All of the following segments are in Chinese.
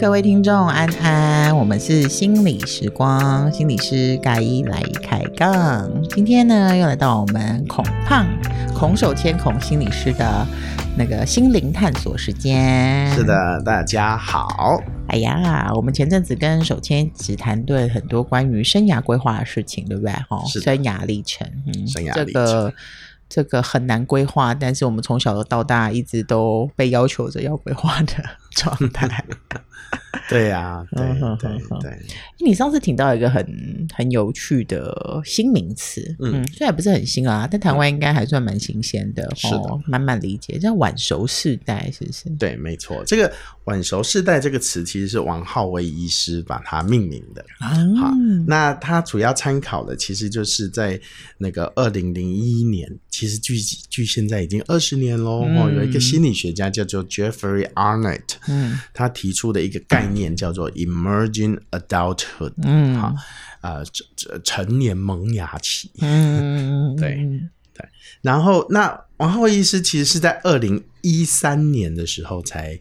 各位听众安安，我们是心理时光，心理师盖伊来开杠。今天呢，又来到我们孔胖孔手牵孔心理师的那个心灵探索时间。是的，大家好。哎呀，我们前阵子跟手牵只谈论很多关于生涯规划的事情，对不对？哈，生涯历程，嗯。这个这个很难规划，但是我们从小到大一直都被要求着要规划的状态。对呀、啊，对对对。你上次听到一个很很有趣的新名词，嗯，虽然不是很新啊，但台湾应该还算蛮新鲜的，是的，哦、慢慢理解，叫晚熟世代，是不是？对，没错。这个晚熟世代这个词其实是王浩威医师把它命名的。啊、好，那他主要参考的其实就是在那个二零零一年，其实距距现在已经二十年喽。哦，有一个心理学家叫做 Jeffrey Arnett，嗯，他提出的一个概念。叫做 emerging adulthood，嗯，好，呃，成成年萌芽期，嗯，对对。然后，那王浩医师其实是在二零一三年的时候才。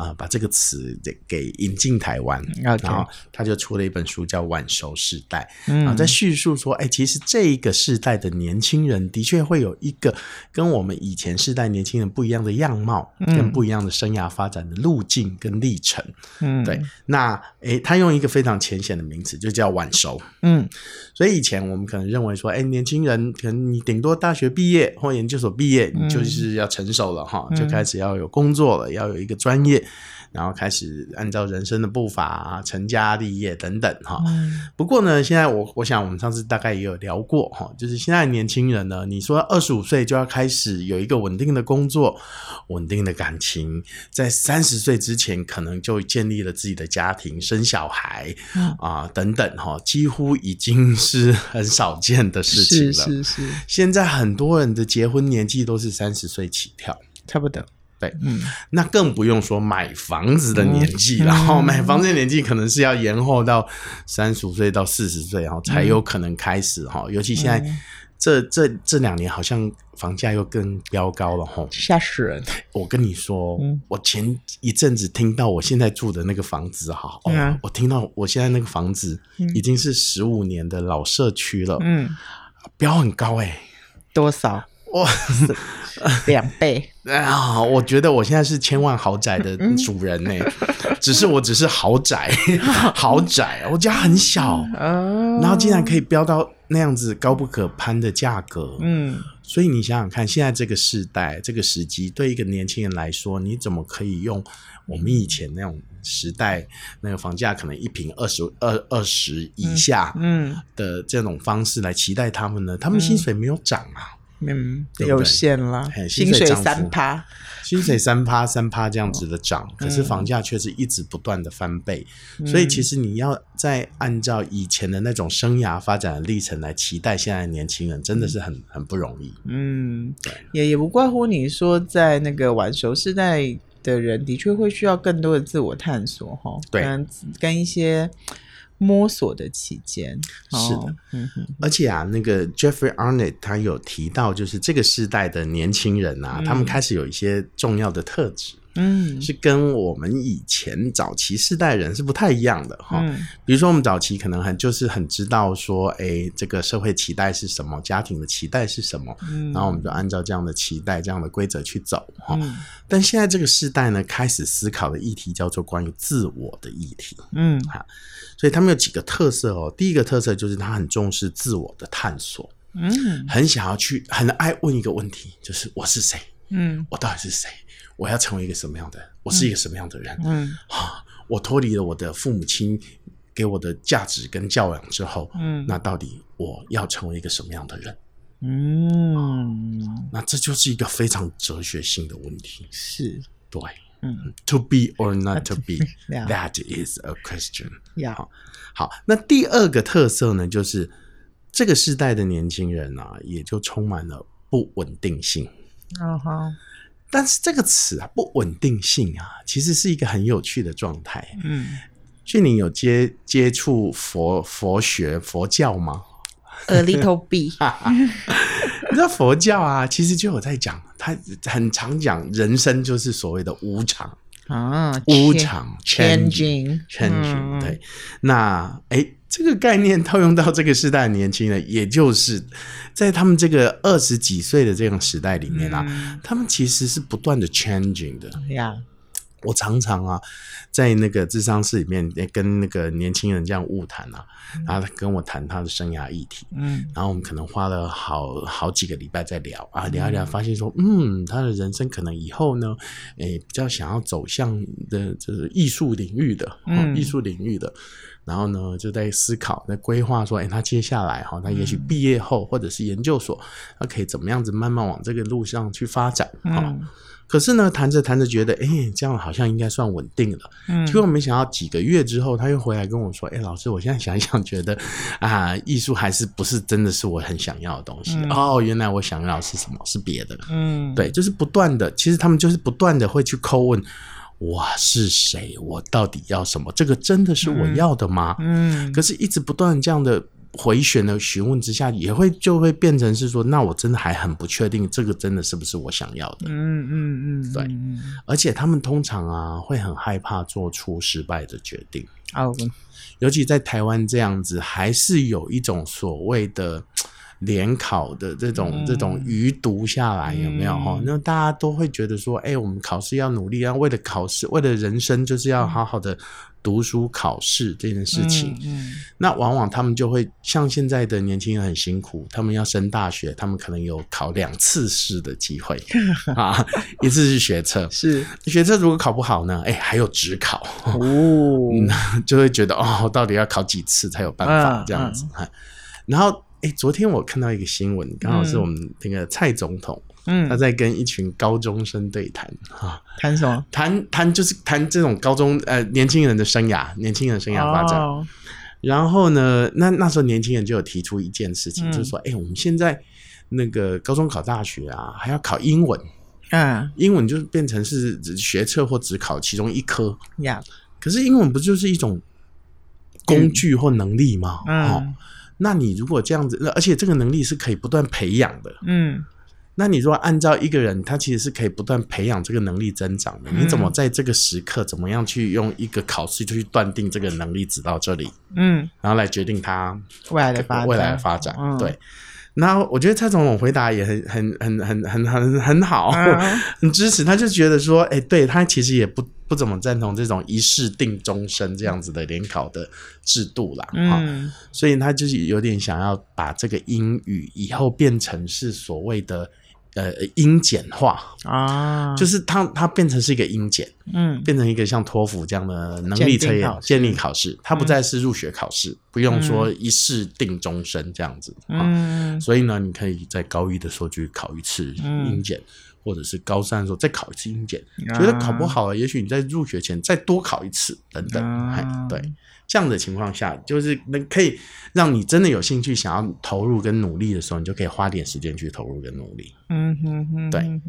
啊、呃，把这个词给给引进台湾.然后他就出了一本书叫《晚熟世代》，嗯，然后在叙述说，哎，其实这一个世代的年轻人的确会有一个跟我们以前世代年轻人不一样的样貌，嗯、跟不一样的生涯发展的路径跟历程，嗯，对。那哎，他用一个非常浅显的名词，就叫晚熟，嗯。所以以前我们可能认为说，哎，年轻人可能你顶多大学毕业或研究所毕业，你就是要成熟了哈，嗯、就开始要有工作了，要有一个专业。然后开始按照人生的步伐啊，成家立业等等哈。嗯、不过呢，现在我我想我们上次大概也有聊过哈，就是现在年轻人呢，你说二十五岁就要开始有一个稳定的工作、稳定的感情，在三十岁之前可能就建立了自己的家庭、生小孩、嗯、啊等等哈，几乎已经是很少见的事情了。是是是。现在很多人的结婚年纪都是三十岁起跳，差不多。对，嗯，那更不用说买房子的年纪，然后买房子的年纪可能是要延后到三十五岁到四十岁，然后才有可能开始哈。尤其现在这这这两年，好像房价又更飙高了哈，吓死人！我跟你说，我前一阵子听到我现在住的那个房子哈，哦，我听到我现在那个房子已经是十五年的老社区了，嗯，标很高哎，多少？哇，两倍。啊！我觉得我现在是千万豪宅的主人呢，只是我只是豪宅，豪宅，我家很小，然后竟然可以飙到那样子高不可攀的价格，嗯，所以你想想看，现在这个时代，这个时机，对一个年轻人来说，你怎么可以用我们以前那种时代那个房价可能一平二十二二十以下，嗯的这种方式来期待他们呢？他们薪水没有涨啊。嗯，有限啦。薪水三趴，薪水三趴三趴这样子的涨，可是房价却是一直不断的翻倍。所以其实你要再按照以前的那种生涯发展的历程来期待现在的年轻人，真的是很很不容易。嗯，对，也也不怪乎你说在那个晚熟世代的人，的确会需要更多的自我探索哈。对，跟一些。摸索的期间，是的，嗯哼，而且啊，那个 Jeffrey Arnett 他有提到，就是这个时代的年轻人啊，嗯、他们开始有一些重要的特质。嗯，是跟我们以前早期世代人是不太一样的哈。嗯，比如说我们早期可能很就是很知道说，哎，这个社会期待是什么，家庭的期待是什么，嗯，然后我们就按照这样的期待、这样的规则去走哈。嗯，但现在这个世代呢，开始思考的议题叫做关于自我的议题。嗯，哈，所以他们有几个特色哦。第一个特色就是他很重视自我的探索，嗯，很想要去，很爱问一个问题，就是我是谁？嗯，我到底是谁？我要成为一个什么样的人？我是一个什么样的人？嗯，好，我脱离了我的父母亲给我的价值跟教养之后，嗯，那到底我要成为一个什么样的人？嗯，那这就是一个非常哲学性的问题。是，对，嗯，to be or not to be，that is a question。好，好，那第二个特色呢，就是这个时代的年轻人啊，也就充满了不稳定性。嗯哼。但是这个词啊，不稳定性啊，其实是一个很有趣的状态。嗯，俊宁有接接触佛佛学佛教吗？A little bit。你知道佛教啊，其实就有在讲，他很常讲人生就是所谓的无常啊，无常 changing changing。对，那哎，这个概念套用到这个时代的年轻人，也就是在他们这个二十几岁的这种时代里面啊，嗯、他们其实是不断的 changing 的。呀。我常常啊，在那个智商室里面，跟那个年轻人这样误谈啊，然后他跟我谈他的生涯议题，嗯，然后我们可能花了好好几个礼拜在聊啊，聊一聊，发现说，嗯，他的人生可能以后呢，诶、欸，比较想要走向的就是艺术领域的，嗯，艺术领域的，然后呢，就在思考，在规划说，哎、欸，他接下来哈，他也许毕业后或者是研究所，他可以怎么样子慢慢往这个路上去发展，嗯。可是呢，谈着谈着觉得，哎、欸，这样好像应该算稳定了。嗯，结果没想到几个月之后，他又回来跟我说，哎、欸，老师，我现在想一想，觉得啊，艺术还是不是真的是我很想要的东西。嗯、哦，原来我想要的是什么？是别的。嗯，对，就是不断的，其实他们就是不断的会去叩问，我是谁？我到底要什么？这个真的是我要的吗？嗯，嗯可是一直不断这样的。回旋的询问之下，也会就会变成是说，那我真的还很不确定，这个真的是不是我想要的？嗯嗯嗯，对。而且他们通常啊，会很害怕做出失败的决定。哦，尤其在台湾这样子，还是有一种所谓的联考的这种、嗯、这种余毒下来，有没有？哈？那、嗯、大家都会觉得说，哎，我们考试要努力，要为了考试，为了人生，就是要好好的。读书考试这件事情，嗯嗯、那往往他们就会像现在的年轻人很辛苦，他们要升大学，他们可能有考两次试的机会 啊，一次是学测，是。学测如果考不好呢，哎，还有职考哦、嗯，就会觉得哦，到底要考几次才有办法这样子？嗯。嗯、然后哎，昨天我看到一个新闻，刚好是我们那个蔡总统。嗯，他在跟一群高中生对谈，哈，谈什么？谈谈就是谈这种高中呃年轻人的生涯，年轻人生涯发展。哦、然后呢，那那时候年轻人就有提出一件事情，嗯、就是说，哎、欸，我们现在那个高中考大学啊，还要考英文，嗯，英文就是变成是学测或只考其中一科，呀、嗯。可是英文不就是一种工具或能力吗？嗯，哦、那你如果这样子，而且这个能力是可以不断培养的，嗯。那你如果按照一个人，他其实是可以不断培养这个能力增长的。嗯、你怎么在这个时刻，怎么样去用一个考试就去断定这个能力只到这里？嗯，然后来决定他未来的发未来的发展。嗯、对。那我觉得蔡总统回答也很很很很很很很好，嗯、很支持。他就觉得说，哎、欸，对他其实也不不怎么赞同这种一试定终身这样子的联考的制度啦。嗯，所以他就是有点想要把这个英语以后变成是所谓的。呃，英简化。啊，就是它它变成是一个英简，嗯，变成一个像托福这样的能力测验、建立考试，它不再是入学考试，嗯、不用说一试定终身这样子，嗯、啊，所以呢，你可以在高一的时候去考一次英检，嗯、或者是高三的时候再考一次英检，嗯、觉得考不好了，也许你在入学前再多考一次等等，嗯、对。这样的情况下，就是能可以让你真的有兴趣想要投入跟努力的时候，你就可以花点时间去投入跟努力。嗯哼哼，对。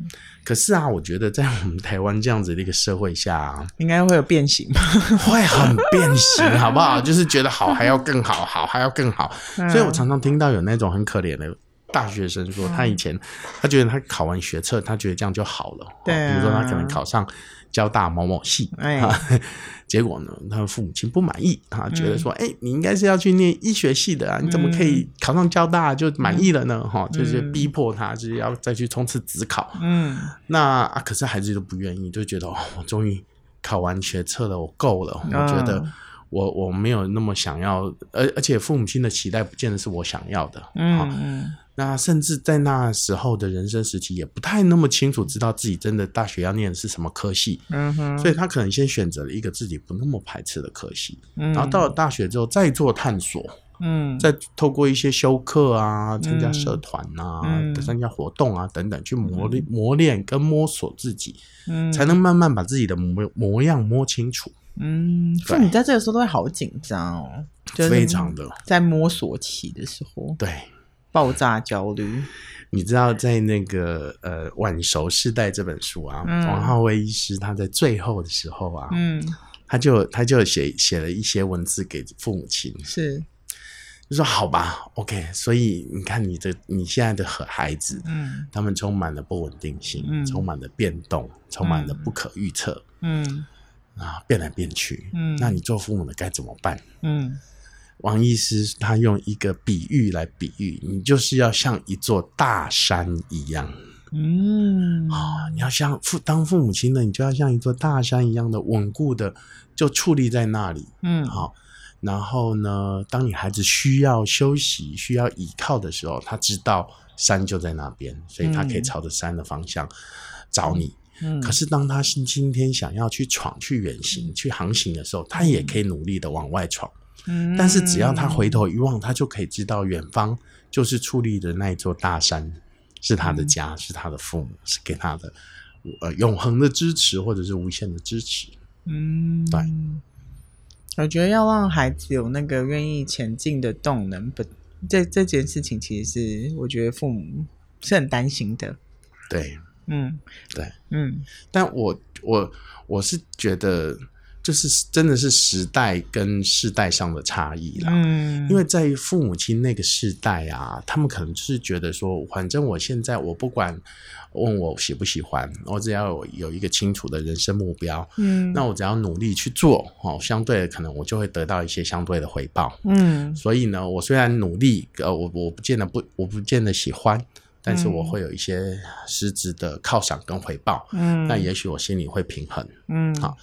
可是啊，我觉得在我们台湾这样子的一个社会下啊，应该会有变形吧？会很变形，好不好？就是觉得好还要更好，好还要更好。所以我常常听到有那种很可怜的大学生说，他以前他觉得他考完学测，他觉得这样就好了。对，比如说他可能考上。交大某某系，哎、啊，结果呢，他的父母亲不满意啊，觉得说，哎、欸，你应该是要去念医学系的啊，你怎么可以考上交大就满意了呢？哈、嗯，就是逼迫他，就是要再去冲刺职考。嗯，那啊，可是孩子都不愿意，就觉得哦，我终于考完学测了，我够了，我觉得我我没有那么想要，而而且父母亲的期待不见得是我想要的。嗯。那甚至在那时候的人生时期，也不太那么清楚知道自己真的大学要念的是什么科系，嗯哼，所以他可能先选择了一个自己不那么排斥的科系，嗯，然后到了大学之后再做探索，嗯，再透过一些修课啊、参加社团啊、嗯、参加活动啊等等，去磨练、磨练跟摸索自己，嗯，才能慢慢把自己的模模样摸清楚，嗯，所以你在这个时候都会好紧张哦，非常的。在摸索期的时候，对。爆炸焦虑，你知道在那个呃《晚熟世代》这本书啊，嗯、王浩威医师他在最后的时候啊，嗯，他就他就写写了一些文字给父母亲，是，就说好吧，OK。所以你看，你的你现在的孩子，嗯，他们充满了不稳定性，嗯，充满了变动，充满了不可预测，嗯，啊，变来变去，嗯，那你做父母的该怎么办？嗯，王医师他用一个比喻来比喻，你就是要像一座大山一样，嗯，啊，你要像父当父母亲的，你就要像一座大山一样的稳固的，就矗立在那里，嗯，好。然后呢，当你孩子需要休息、需要依靠的时候，他知道山就在那边，所以他可以朝着山的方向找你。嗯，可是当他是今天想要去闯、去远行、去航行的时候，他也可以努力的往外闯。嗯，但是只要他回头一望，他就可以知道远方就是矗立的那一座大山，是他的家，是他的父母，是给他的呃永恒的支持，或者是无限的支持。嗯，对。我觉得要让孩子有那个愿意前进的动能，不，这这件事情其实是我觉得父母是很担心的。对，嗯，对，嗯，但我我我是觉得。就是真的是时代跟世代上的差异啦，嗯，因为在于父母亲那个世代啊，他们可能就是觉得说，反正我现在我不管问我喜不喜欢，我只要有有一个清楚的人生目标，嗯，那我只要努力去做，哦，相对的可能我就会得到一些相对的回报，嗯，所以呢，我虽然努力，呃，我我不见得不，我不见得喜欢，但是我会有一些实质的犒赏跟回报，嗯，那也许我心里会平衡，嗯，好。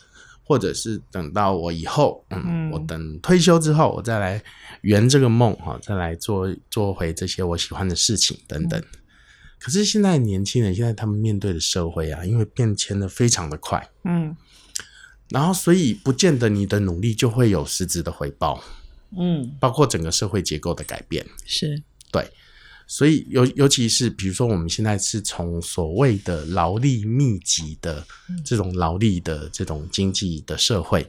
或者是等到我以后，嗯，嗯，我等退休之后，我再来圆这个梦哈，再来做做回这些我喜欢的事情等等。嗯、可是现在年轻人，现在他们面对的社会啊，因为变迁的非常的快，嗯，然后所以不见得你的努力就会有实质的回报，嗯，包括整个社会结构的改变，是对。所以尤尤其是比如说我们现在是从所谓的劳力密集的这种劳力的这种经济的社会，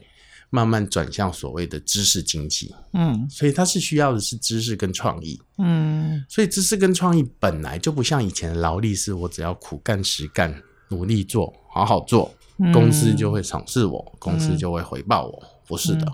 慢慢转向所谓的知识经济，嗯，所以它是需要的是知识跟创意，嗯，所以知识跟创意本来就不像以前的劳力，是我只要苦干实干，努力做好好做，公司就会赏识我，公司就会回报我，不是的，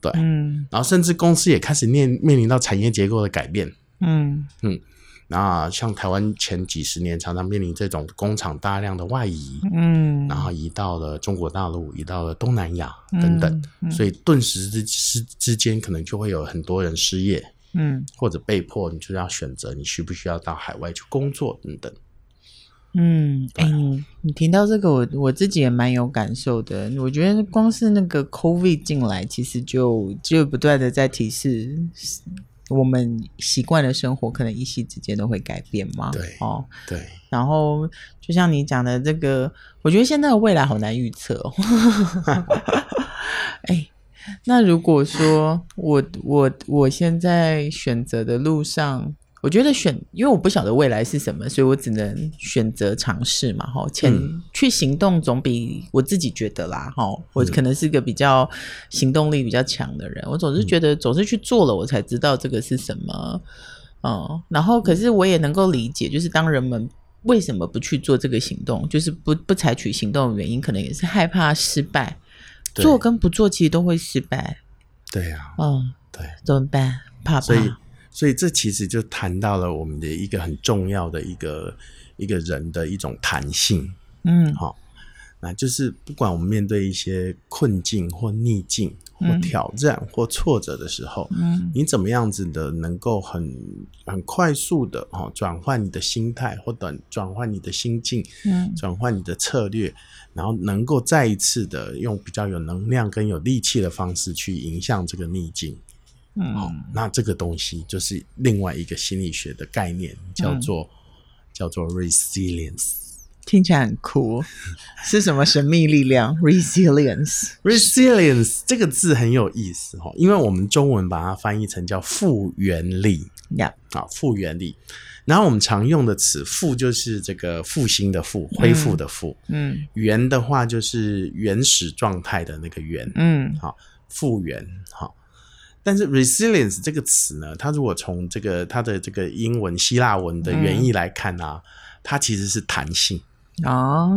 对，嗯，然后甚至公司也开始面面临到产业结构的改变。嗯嗯，那像台湾前几十年常常面临这种工厂大量的外移，嗯，然后移到了中国大陆，移到了东南亚等等，嗯嗯、所以顿时之之之间可能就会有很多人失业，嗯，或者被迫你就要选择你需不需要到海外去工作等等。嗯，哎、欸，你你听到这个，我我自己也蛮有感受的。我觉得光是那个 COVID 进来，其实就就不断的在提示。我们习惯的生活可能一夕之间都会改变吗？对，哦，对。然后就像你讲的这个，我觉得现在的未来好难预测哦。哎，那如果说我我我现在选择的路上。我觉得选，因为我不晓得未来是什么，所以我只能选择尝试嘛，哈，前去行动总比我自己觉得啦，哈，我可能是个比较行动力比较强的人，我总是觉得总是去做了，我才知道这个是什么，嗯，然后可是我也能够理解，就是当人们为什么不去做这个行动，就是不不采取行动的原因，可能也是害怕失败，做跟不做其实都会失败，对呀，嗯，对，怎么办？怕怕。所以这其实就谈到了我们的一个很重要的一个一个人的一种弹性，嗯，好，那就是不管我们面对一些困境或逆境或挑战或挫折的时候，嗯，你怎么样子的能够很很快速的哈转换你的心态或转转换你的心境，嗯，转换你的策略，然后能够再一次的用比较有能量跟有力气的方式去迎向这个逆境。嗯，好，那这个东西就是另外一个心理学的概念，叫做、嗯、叫做 resilience，听起来很酷，是什么神秘力量？resilience，resilience 这个字很有意思哈，因为我们中文把它翻译成叫复原力呀，啊复原力。然后我们常用的词“复”就是这个复兴的“复”，恢复的“复”。嗯，原的话就是原始状态的那个“原”。嗯，好，复原，好。但是 resilience 这个词呢，它如果从这个它的这个英文希腊文的原意来看啊，嗯、它其实是弹性。哦，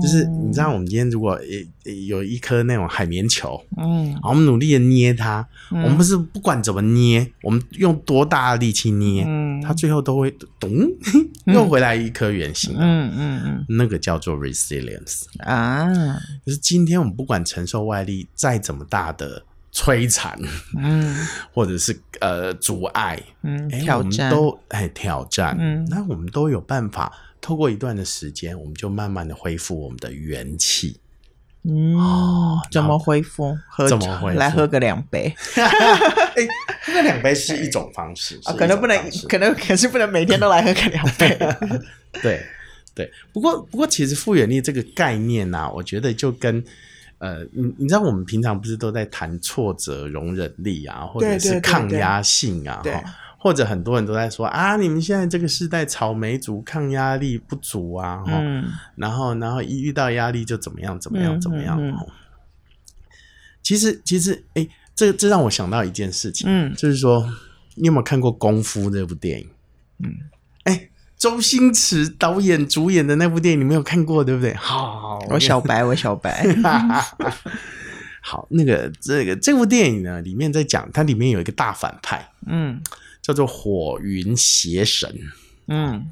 就是你知道，我们今天如果有一颗那种海绵球，嗯，我们努力的捏它，嗯、我们不是不管怎么捏，我们用多大的力气捏，嗯，它最后都会咚，又回来一颗圆形，嗯嗯嗯，那个叫做 resilience 啊，就是今天我们不管承受外力再怎么大的摧残，嗯，或者是呃阻碍，嗯，欸、挑战都哎挑战，嗯，那我们都有办法。透过一段的时间，我们就慢慢的恢复我们的元气。嗯，哦、怎么恢复？喝怎么恢复？来喝个两杯。哎、欸，喝个两杯是一种方式 啊，可能不能，可能可是不能每天都来喝个两杯。对对，不过不过，其实复原力这个概念呢、啊，我觉得就跟呃，你你知道，我们平常不是都在谈挫折容忍力啊，或者是抗压性啊，或者很多人都在说啊，你们现在这个时代草莓族抗压力不足啊，嗯，然后然后一遇到压力就怎么样怎么样怎么样。嗯嗯。嗯、其实其实哎、欸，这这让我想到一件事情，嗯，就是说你有没有看过《功夫》这部电影？嗯，周星驰导演主演的那部电影你没有看过对不对？好，我小白，我小白。好，那个这个这部电影呢，里面在讲它里面有一个大反派，嗯。叫做火云邪神，嗯，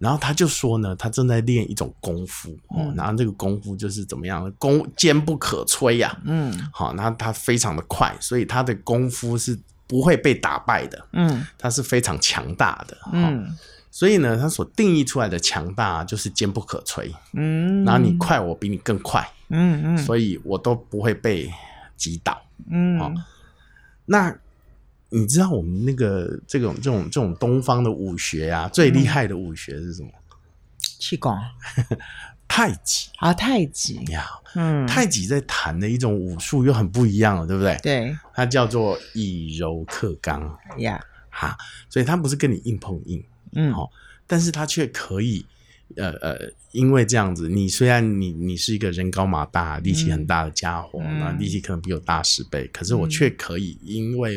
然后他就说呢，他正在练一种功夫，嗯，然后这个功夫就是怎么样，功坚不可摧呀，啊，嗯，好，那他非常的快，所以他的功夫是不会被打败的，嗯，他是非常强大的，嗯，所以呢，它所定义出来的强大就是坚不可摧，嗯，然后你快，我比你更快，嗯嗯，所以我都不会被击倒，嗯，好，那。你知道我们那个这种这种这种东方的武学啊，最厉害的武学是什么？气功、太极。啊，太极。呀，嗯，太极在谈的一种武术又很不一样了，对不对？对，它叫做以柔克刚。呀，哈，所以它不是跟你硬碰硬，嗯，好，但是他却可以。呃呃，因为这样子，你虽然你你是一个人高马大、力气很大的家伙，那、嗯、力气可能比我大十倍，可是我却可以因为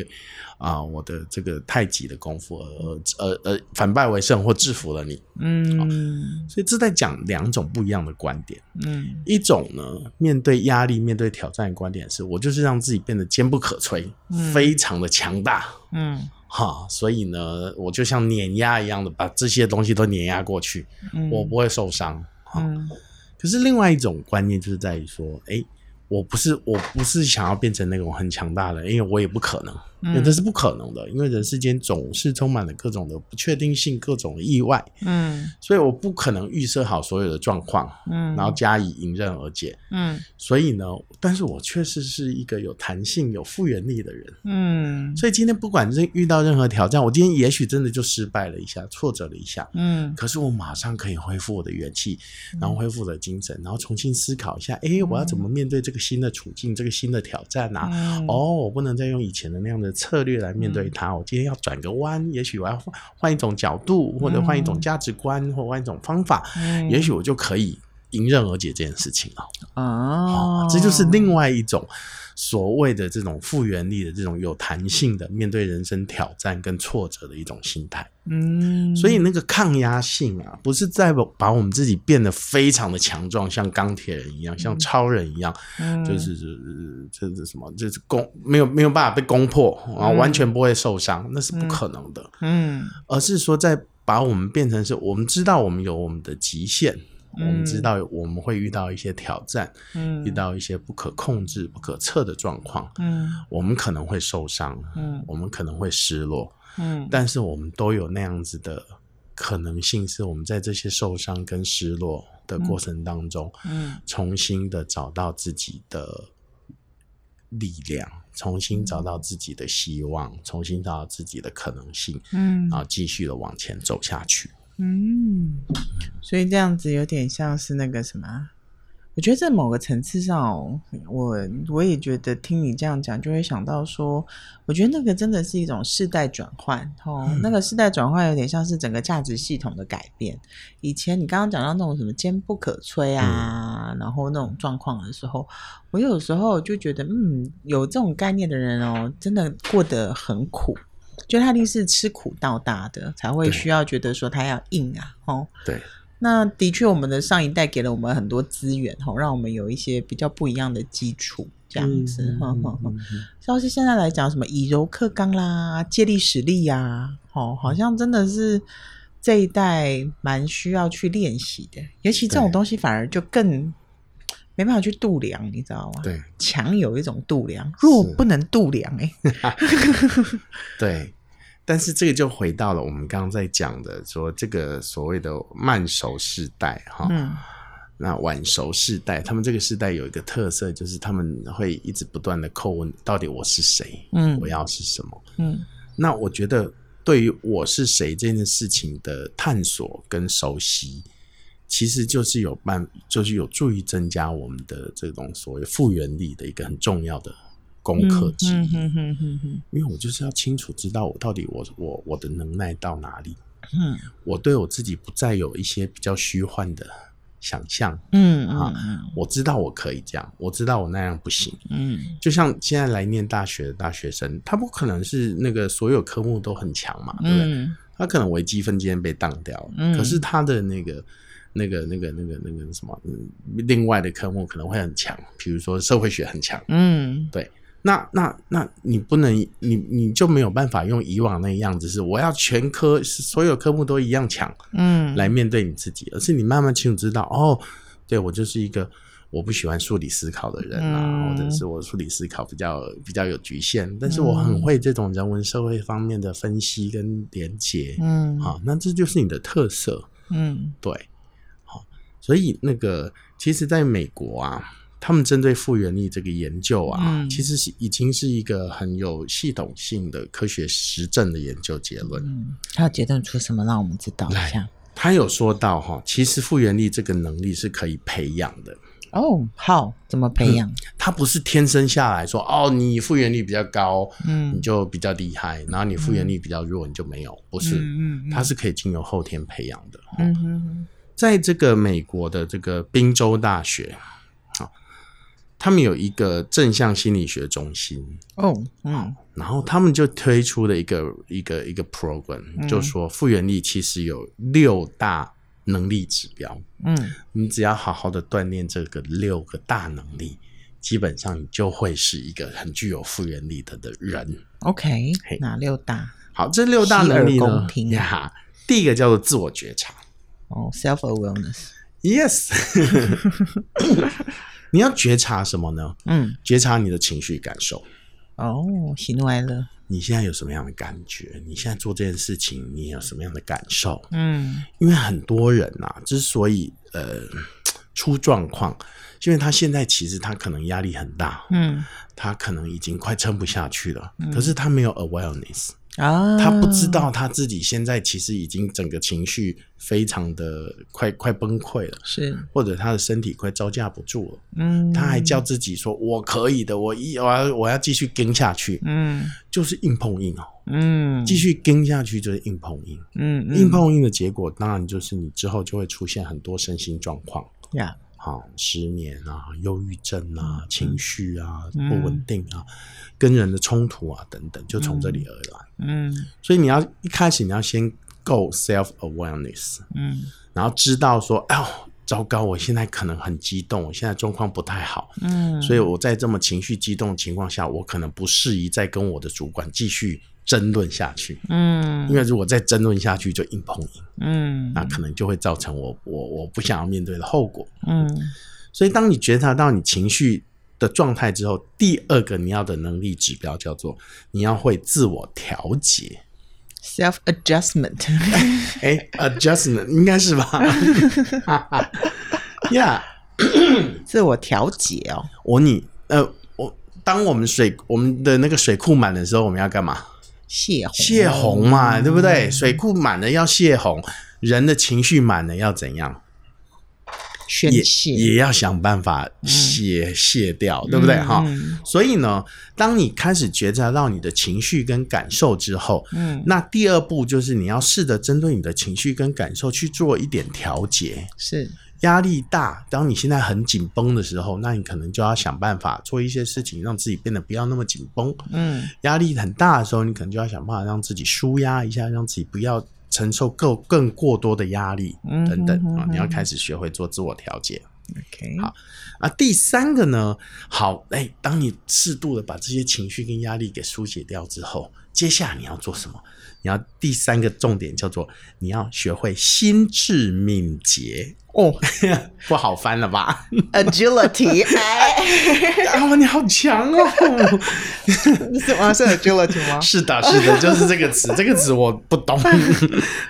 啊、呃、我的这个太极的功夫而而而反败为胜或制服了你。嗯，所以这在讲两种不一样的观点。嗯，一种呢，面对压力、面对挑战的观点是，我就是让自己变得坚不可摧，嗯、非常的强大。嗯。哈，所以呢，我就像碾压一样的把这些东西都碾压过去，嗯、我不会受伤。嗯，可是另外一种观念就是在于说，哎、欸，我不是，我不是想要变成那种很强大的，因为我也不可能。因为这是不可能的，因为人世间总是充满了各种的不确定性、各种的意外，嗯，所以我不可能预设好所有的状况，嗯，然后加以迎刃而解，嗯，所以呢，但是我确实是一个有弹性、有复原力的人，嗯，所以今天不管是遇到任何挑战，我今天也许真的就失败了一下，挫折了一下，嗯，可是我马上可以恢复我的元气，然后恢复我的精神，然后重新思考一下，哎，我要怎么面对这个新的处境、这个新的挑战啊？哦，我不能再用以前的那样的策略来面对它。我今天要转个弯，也许我要换换一种角度，或者换一种价值观，或换一种方法，也许我就可以迎刃而解这件事情了。哦，这就是另外一种所谓的这种复原力的这种有弹性的面对人生挑战跟挫折的一种心态。嗯，所以那个抗压性啊，不是在把我们自己变得非常的强壮，像钢铁人一样，像超人一样，嗯、就是这是什么？就是攻没有没有办法被攻破，然后完全不会受伤，嗯、那是不可能的。嗯，而是说在把我们变成是我们知道我们有我们的极限，嗯、我们知道我们会遇到一些挑战，嗯，遇到一些不可控制、不可测的状况，嗯，我们可能会受伤，嗯，我们可能会失落。嗯，但是我们都有那样子的可能性，是我们在这些受伤跟失落的过程当中，嗯，重新的找到自己的力量，重新找到自己的希望，重新找到自己的可能性，嗯，然后继续的往前走下去。嗯，所以这样子有点像是那个什么。我觉得在某个层次上，我我也觉得听你这样讲，就会想到说，我觉得那个真的是一种世代转换哦。嗯、那个世代转换有点像是整个价值系统的改变。以前你刚刚讲到那种什么坚不可摧啊，嗯、然后那种状况的时候，我有时候就觉得，嗯，有这种概念的人哦，真的过得很苦，就他一定是吃苦到大的，才会需要觉得说他要硬啊，哦，对。那的确，我们的上一代给了我们很多资源，吼，让我们有一些比较不一样的基础，这样子，哈哈哈。像是现在来讲，什么以柔克刚啦，借力使力呀、啊，哦，好像真的是这一代蛮需要去练习的。尤其这种东西反而就更没办法去度量，你知道吗？对，强有一种度量，弱不能度量、欸，哎，对。但是这个就回到了我们刚刚在讲的，说这个所谓的慢熟世代哈，嗯、那晚熟世代，他们这个世代有一个特色，就是他们会一直不断的叩问，到底我是谁？嗯，我要是什么？嗯，那我觉得对于我是谁这件事情的探索跟熟悉，其实就是有办，就是有助于增加我们的这种所谓复原力的一个很重要的。功课之一，因为我就是要清楚知道我到底我我我的能耐到哪里，嗯，我对我自己不再有一些比较虚幻的想象，嗯啊，我知道我可以这样，我知道我那样不行，嗯，就像现在来念大学的大学生，他不可能是那个所有科目都很强嘛，对不对？他可能微积分今天被当掉了，可是他的那个那个那个那个那个什么，另外的科目可能会很强，比如说社会学很强，嗯，对。那那那你不能，你你就没有办法用以往那样子，是我要全科所有科目都一样强，嗯，来面对你自己，而是你慢慢清楚知道，哦，对我就是一个我不喜欢数理思考的人啊，嗯、或者是我数理思考比较比较有局限，但是我很会这种人文社会方面的分析跟连结，嗯，好，那这就是你的特色，嗯，对，好，所以那个其实在美国啊。他们针对复原力这个研究啊，嗯、其实是已经是一个很有系统性的科学实证的研究结论。嗯，他结论出什么？让我们知道一下。他有说到哈，其实复原力这个能力是可以培养的。哦，好，怎么培养？他、嗯、不是天生下来说哦，你复原力比较高，嗯，你就比较厉害，然后你复原力比较弱，你就没有。不是，嗯，他是可以经由后天培养的。嗯哼，在这个美国的这个宾州大学。他们有一个正向心理学中心哦，嗯，然后他们就推出了一个一个一个 program，嗯，就说复原力其实有六大能力指标，嗯，你只要好好的锻炼这个六个大能力，基本上你就会是一个很具有复原力的的人。OK，哪六大？好，这六大能力呢？呀，第一个叫做自我觉察，哦，self awareness，yes。你要觉察什么呢？嗯，觉察你的情绪感受。哦，喜怒哀乐。你现在有什么样的感觉？你现在做这件事情，你有什么样的感受？嗯，因为很多人呐、啊，之所以呃出状况，因为他现在其实他可能压力很大，嗯，他可能已经快撑不下去了，嗯、可是他没有 awareness。啊，他不知道他自己现在其实已经整个情绪非常的快快崩溃了，是，或者他的身体快招架不住了，嗯，他还叫自己说我可以的，我一我要我要继续跟下去，嗯，就是硬碰硬哦，嗯，继续跟下去就是硬碰硬，嗯，硬碰硬的结果当然就是你之后就会出现很多身心状况，呀。好，失眠啊，忧郁症啊，情绪啊，嗯、不稳定啊，跟人的冲突啊，等等，就从这里而来。嗯，嗯，所以你要一开始你要先 go self awareness，嗯，然后知道说，哎呦，糟糕，我现在可能很激动，我现在状况不太好，嗯，所以我在这么情绪激动的情况下，我可能不适宜再跟我的主管继续。争论下去，嗯，因为如果再争论下去就硬碰硬，嗯，那可能就会造成我我我不想要面对的后果，嗯，所以当你觉察到你情绪的状态之后，第二个你要的能力指标叫做你要会自我调节，self adjustment，哎，adjustment 应该是吧？呀，自我调节哦，我你呃，我当我们水我们的那个水库满的时候，我们要干嘛？泄洪，泄洪嘛，对不对？水库满了要泄洪，人的情绪满了要怎样？宣泄，也要想办法泄泄掉，对不对？哈，所以呢，当你开始觉察到你的情绪跟感受之后，嗯，那第二步就是你要试着针对你的情绪跟感受去做一点调节，是。压力大，当你现在很紧绷的时候，那你可能就要想办法做一些事情，让自己变得不要那么紧绷。嗯，压力很大的时候，你可能就要想办法让自己舒压一下，让自己不要承受更更过多的压力等等啊，你要开始学会做自我调节。OK，好，那第三个呢？好，哎、欸，当你适度的把这些情绪跟压力给疏解掉之后，接下来你要做什么？你要第三个重点叫做你要学会心智敏捷哦，不好翻了吧？Agility，哎，啊，你好强哦！你是吗？是 agility 吗？是的，是的，就是这个词，这个词我不懂，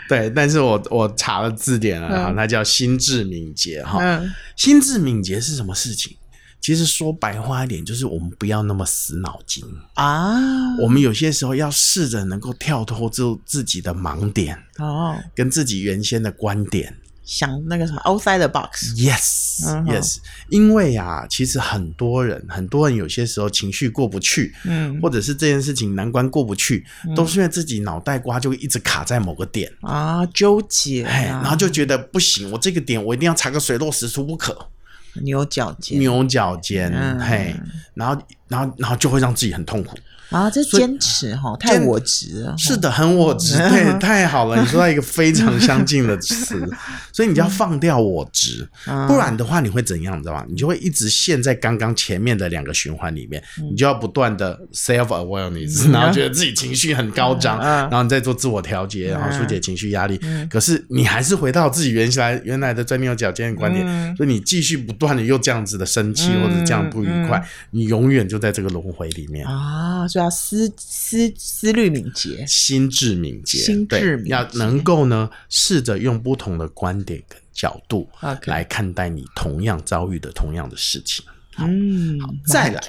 对，但是我我查了字典了，哈，它叫心智敏捷哈。心智敏捷是什么事情？其实说白话一点，就是我们不要那么死脑筋啊。我们有些时候要试着能够跳脱出自己的盲点哦，跟自己原先的观点，想那个什么 outside the box。Yes, yes。因为啊，其实很多人，很多人有些时候情绪过不去，嗯，或者是这件事情难关过不去，都是因为自己脑袋瓜就一直卡在某个点啊，纠结，然后就觉得不行，我这个点我一定要查个水落石出不可。牛角尖，牛角尖，嗯、嘿，然后，然后，然后就会让自己很痛苦。啊，这坚持哈，太我执了。是的，很我执，对，太好了，你说到一个非常相近的词，所以你就要放掉我执，不然的话你会怎样，你知道吗？你就会一直陷在刚刚前面的两个循环里面，你就要不断的 self awareness，然后觉得自己情绪很高涨，然后你再做自我调节，然后疏解情绪压力。可是你还是回到自己原来原来的钻牛角尖的观点，所以你继续不断的又这样子的生气或者这样不愉快，你永远就在这个轮回里面。啊。要思思思虑敏捷，心智敏捷，心智敏捷，要能够呢，试着用不同的观点跟角度来看待你同样遭遇的同样的事情。嗯，好，再来，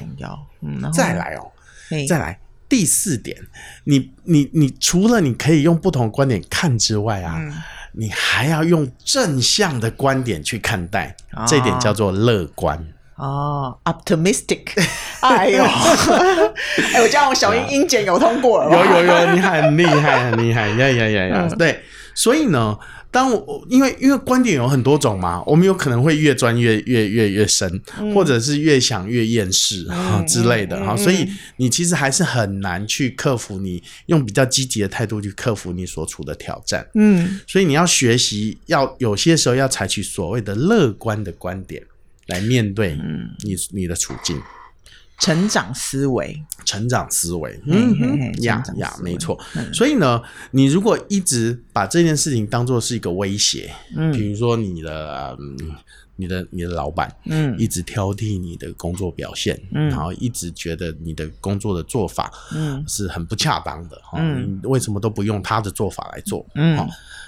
嗯，再来哦，再来第四点，你你你除了你可以用不同的观点看之外啊，你还要用正向的观点去看待，这一点叫做乐观。哦，optimistic，哎呦，哎，我这样我小英英检有通过了，有有有，你很厉害，很厉害，呀呀呀呀，对，所以呢，当我因为因为观点有很多种嘛，我们有可能会越钻越越越越深，或者是越想越厌世啊之类的哈，所以你其实还是很难去克服，你用比较积极的态度去克服你所处的挑战，嗯，所以你要学习，要有些时候要采取所谓的乐观的观点。来面对你你的处境，成长思维，成长思维，嗯呀呀，没错。所以呢，你如果一直把这件事情当做是一个威胁，嗯，比如说你的你的你的老板，嗯，一直挑剔你的工作表现，嗯，然后一直觉得你的工作的做法，嗯，是很不恰当的，嗯，为什么都不用他的做法来做，嗯。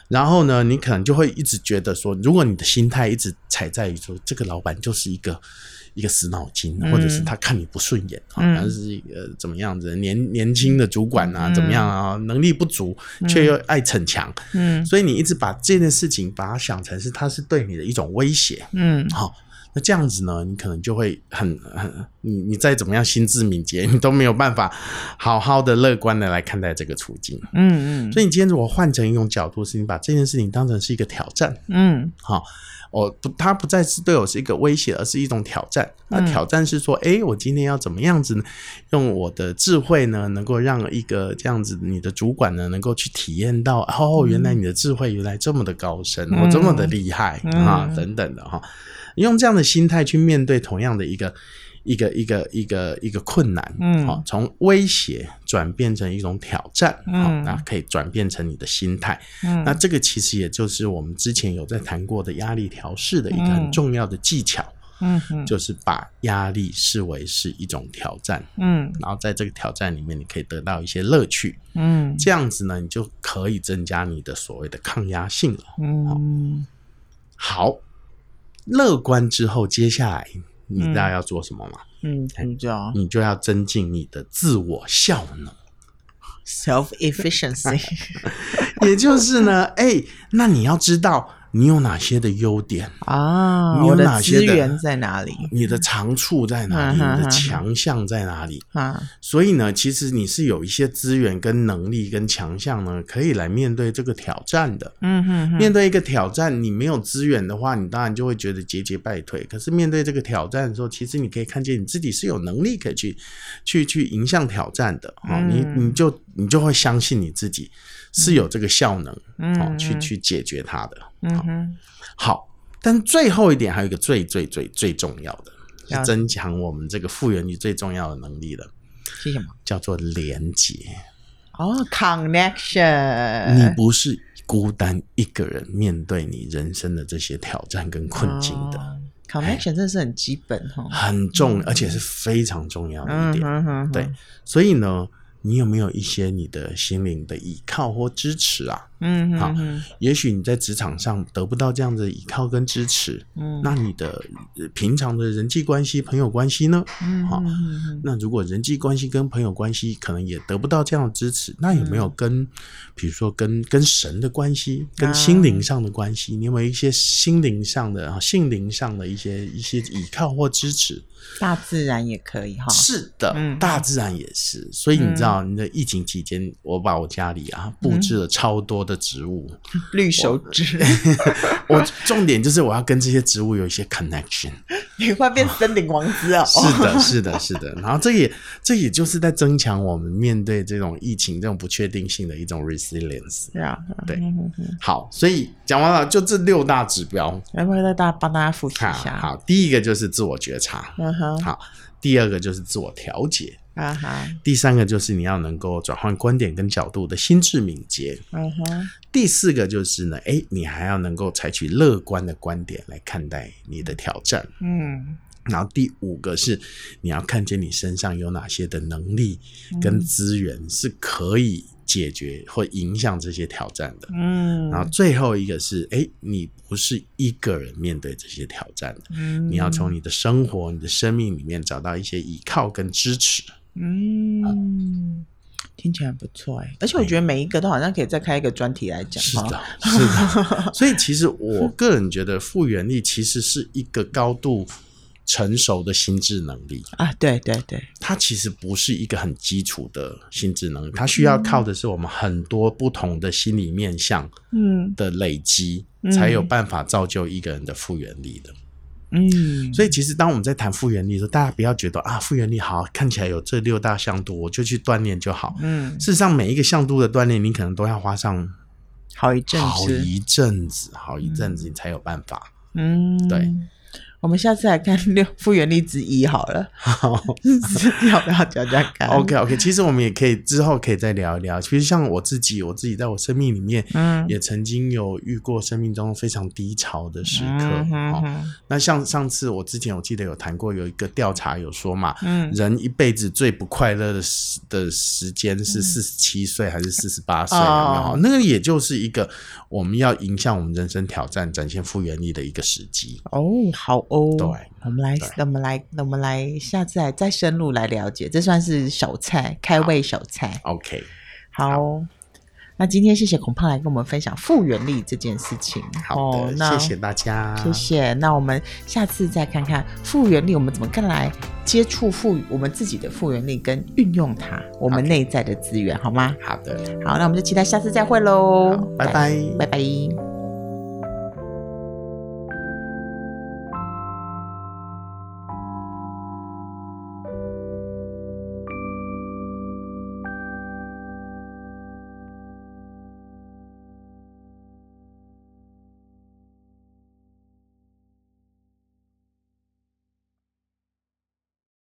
然后呢，你可能就会一直觉得说，如果你的心态一直踩在于说，这个老板就是一个一个死脑筋，或者是他看你不顺眼，好像是一个怎么样子年年轻的主管啊，怎么样啊，能力不足却又爱逞强，嗯，所以你一直把这件事情把它想成是他是对你的一种威胁，嗯，好。那这样子呢，你可能就会很很，你你再怎么样心智敏捷，你都没有办法好好的乐观的来看待这个处境。嗯嗯。所以你今天如果换成一种角度，是你把这件事情当成是一个挑战。嗯。好，我不，它不再是对我是一个威胁，而是一种挑战。那挑战是说，哎，我今天要怎么样子呢？用我的智慧呢，能够让一个这样子你的主管呢，能够去体验到，哦，原来你的智慧原来这么的高深，我这么的厉害啊，等等的哈。用这样的心态去面对同样的一个一个一个一个一个困难，嗯，好，从威胁转变成一种挑战，嗯，那可以转变成你的心态，嗯，那这个其实也就是我们之前有在谈过的压力调试的一个很重要的技巧，嗯，就是把压力视为是一种挑战，嗯，然后在这个挑战里面，你可以得到一些乐趣，嗯，这样子呢，你就可以增加你的所谓的抗压性了，嗯，好。乐观之后，接下来你知道要做什么吗？嗯，你就要你就要增进你的自我效能，self efficiency，也就是呢，哎、欸，那你要知道。你有哪些的优点啊？你有哪些资源在哪里？你的长处在哪里？你的强项在哪里？啊，所以呢，其实你是有一些资源、跟能力、跟强项呢，可以来面对这个挑战的。嗯哼，面对一个挑战，你没有资源的话，你当然就会觉得节节败退。可是面对这个挑战的时候，其实你可以看见你自己是有能力可以去去去迎向挑战的。啊，你你就你就会相信你自己是有这个效能，嗯，哦、去去解决它的。嗯哼，好，但最后一点还有一个最最最最重要的，是增强我们这个复原力最重要的能力了。是什么？叫做连接。哦、oh,，connection。你不是孤单一个人面对你人生的这些挑战跟困境的。Oh, connection 真的是很基本哈，很重，而且是非常重要的一点。对，所以呢。你有没有一些你的心灵的依靠或支持啊？嗯好，也许你在职场上得不到这样的依靠跟支持，嗯，那你的平常的人际关系、朋友关系呢？嗯，好，那如果人际关系跟朋友关系可能也得不到这样的支持，那有没有跟，比如说跟跟神的关系、跟心灵上的关系，你有没有一些心灵上的啊、心灵上的一些一些依靠或支持？大自然也可以哈，是的，大自然也是。所以你知道，你的疫情期间，我把我家里啊布置了超多的植物，绿手指。我重点就是我要跟这些植物有一些 connection。你会变森林王子啊？是的，是的，是的。然后这也这也就是在增强我们面对这种疫情这种不确定性的一种 resilience。对，好，所以讲完了，就这六大指标，来，我再大帮大家复习一下。好，第一个就是自我觉察。嗯哼好，第二个就是自我调节，uh huh. 第三个就是你要能够转换观点跟角度的心智敏捷。嗯哼。第四个就是呢，哎，你还要能够采取乐观的观点来看待你的挑战，嗯，然后第五个是你要看见你身上有哪些的能力跟资源是可以。解决或影响这些挑战的，嗯，然后最后一个是，哎，你不是一个人面对这些挑战的，嗯，你要从你的生活、你的生命里面找到一些依靠跟支持，嗯，嗯，听起来不错哎，而且我觉得每一个都好像可以再开一个专题来讲，是的，是的，所以其实我个人觉得复原力其实是一个高度。成熟的心智能力。啊，对对对，它其实不是一个很基础的心智能力，它需要靠的是我们很多不同的心理面向，嗯。的累积，嗯、才有办法造就一个人的复原力的。嗯，所以其实当我们在谈复原力的时候，大家不要觉得啊，复原力好，看起来有这六大向度，我就去锻炼就好。嗯，事实上每一个向度的锻炼，你可能都要花上好一阵子，好一阵子，好一阵子，你才有办法。嗯，对。我们下次来看 六复原力之一好了，好，要不要讲讲看？OK OK，其实我们也可以之后可以再聊一聊。其实像我自己，我自己在我生命里面，嗯，也曾经有遇过生命中非常低潮的时刻。嗯、哼哼哦，那像上次我之前我记得有谈过，有一个调查有说嘛，嗯，人一辈子最不快乐的时的时间是四十七岁还是四十八岁？哦，那个也就是一个我们要迎向我们人生挑战、展现复原力的一个时机。哦，好。哦，对，我们来，我们来，我们来，下次来再深入来了解，这算是小菜，开胃小菜。OK，好，好，那今天谢谢孔胖来跟我们分享复原力这件事情。好的，哦，那谢谢大家，谢谢。那我们下次再看看复原力，我们怎么更来接触复我们自己的复原力，跟运用它，我们内在的资源，好吗？好的，好，那我们就期待下次再会喽，拜拜，拜拜。